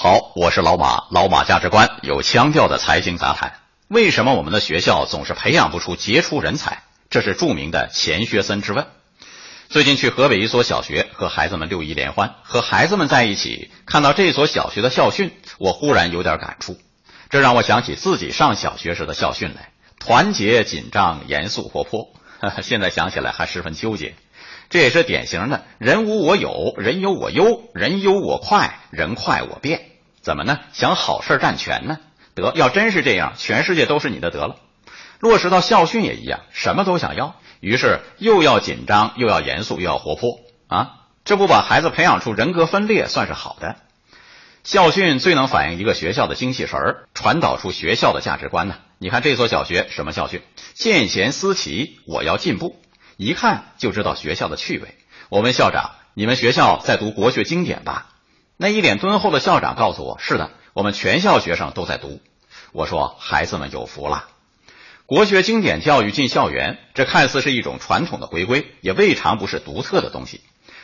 好，我是老马，老马价值观有腔调的财经杂谈。为什么我们的学校总是培养不出杰出人才？这是著名的钱学森之问。最近去河北一所小学和孩子们六一联欢，和孩子们在一起，看到这所小学的校训，我忽然有点感触。这让我想起自己上小学时的校训来：团结、紧张、严肃、活泼。现在想起来还十分纠结。这也是典型的“人无我有，人有我优，人优我快，人快我变”。怎么呢？想好事占全呢？得，要真是这样，全世界都是你的得了。落实到校训也一样，什么都想要，于是又要紧张，又要严肃，又要活泼啊！这不把孩子培养出人格分裂，算是好的。校训最能反映一个学校的精气神儿，传导出学校的价值观呢。你看这所小学什么校训？见贤思齐，我要进步。一看就知道学校的趣味。我问校长：“你们学校在读国学经典吧？”那一脸敦厚的校长告诉我：“是的，我们全校学生都在读。”我说：“孩子们有福了，国学经典教育进校园，这看似是一种传统的回归，也未尝不是独特的东西。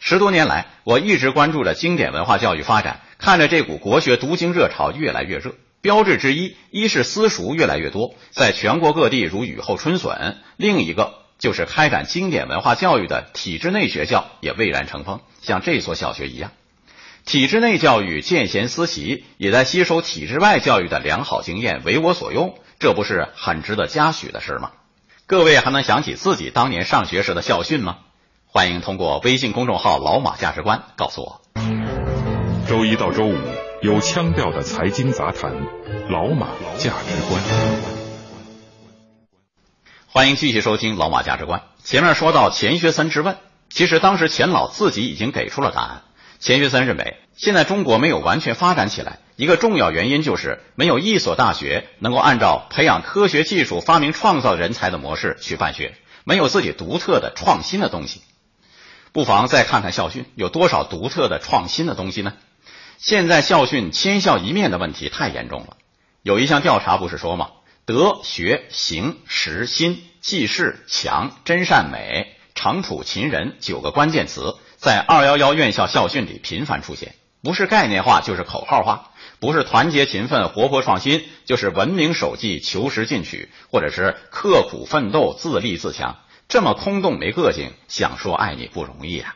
十多年来，我一直关注着经典文化教育发展，看着这股国学读经热潮越来越热。标志之一，一是私塾越来越多，在全国各地如雨后春笋；另一个。就是开展经典文化教育的体制内学校也蔚然成风，像这所小学一样，体制内教育见贤思齐，也在吸收体制外教育的良好经验，为我所用，这不是很值得嘉许的事吗？各位还能想起自己当年上学时的校训吗？欢迎通过微信公众号“老马价值观”告诉我。周一到周五有腔调的财经杂谈，老马价值观。欢迎继续收听《老马价值观》。前面说到钱学森之问，其实当时钱老自己已经给出了答案。钱学森认为，现在中国没有完全发展起来，一个重要原因就是没有一所大学能够按照培养科学技术、发明创造人才的模式去办学，没有自己独特的创新的东西。不妨再看看校训，有多少独特的创新的东西呢？现在校训千校一面的问题太严重了。有一项调查不是说吗？德学行实心济世强真善美诚朴勤仁九个关键词在二幺幺院校校训里频繁出现，不是概念化就是口号化，不是团结勤奋活泼创新，就是文明守纪求实进取，或者是刻苦奋斗自立自强。这么空洞没个性，想说爱你不容易啊！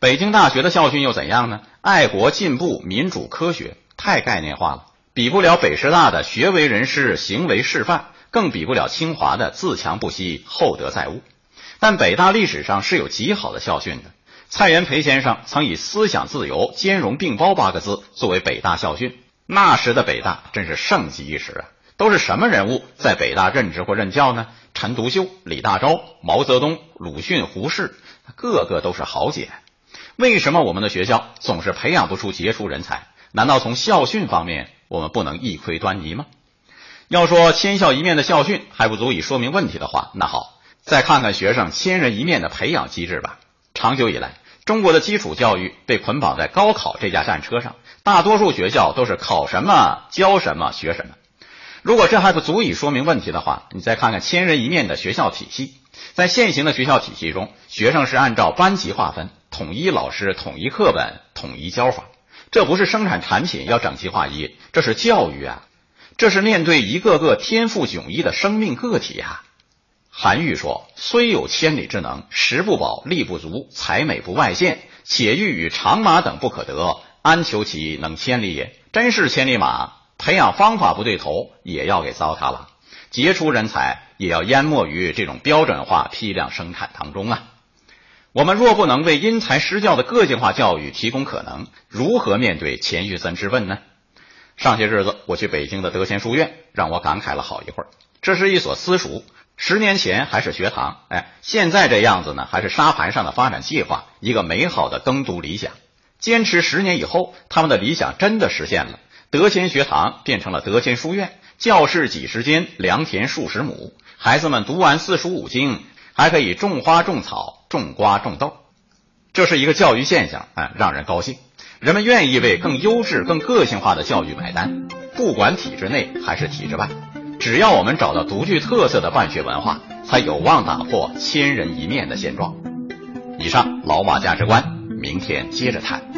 北京大学的校训又怎样呢？爱国进步民主科学，太概念化了。比不了北师大的学为人师、行为示范，更比不了清华的自强不息、厚德载物。但北大历史上是有极好的校训的。蔡元培先生曾以“思想自由、兼容并包”八个字作为北大校训。那时的北大真是盛极一时啊！都是什么人物在北大任职或任教呢？陈独秀、李大钊、毛泽东、鲁迅、胡适，个个都是豪杰。为什么我们的学校总是培养不出杰出人才？难道从校训方面？我们不能一窥端倪吗？要说千校一面的校训还不足以说明问题的话，那好，再看看学生千人一面的培养机制吧。长久以来，中国的基础教育被捆绑在高考这架战车上，大多数学校都是考什么教什么学什么。如果这还不足以说明问题的话，你再看看千人一面的学校体系，在现行的学校体系中，学生是按照班级划分，统一老师、统一课本、统一教法。这不是生产产品要整齐划一，这是教育啊！这是面对一个个天赋迥异的生命个体啊！韩愈说：“虽有千里之能，食不饱，力不足，才美不外见，且欲与长马等不可得，安求其能千里也？”真是千里马，培养方法不对头，也要给糟蹋了。杰出人才也要淹没于这种标准化批量生产当中啊！我们若不能为因材施教的个性化教育提供可能，如何面对钱学森之问呢？上些日子我去北京的德贤书院，让我感慨了好一会儿。这是一所私塾，十年前还是学堂，哎，现在这样子呢，还是沙盘上的发展计划，一个美好的耕读理想。坚持十年以后，他们的理想真的实现了。德谦学堂变成了德谦书院，教室几十间，良田数十亩，孩子们读完四书五经，还可以种花种草、种瓜种豆。这是一个教育现象，啊，让人高兴。人们愿意为更优质、更个性化的教育买单，不管体制内还是体制外，只要我们找到独具特色的办学文化，才有望打破千人一面的现状。以上老马价值观，明天接着谈。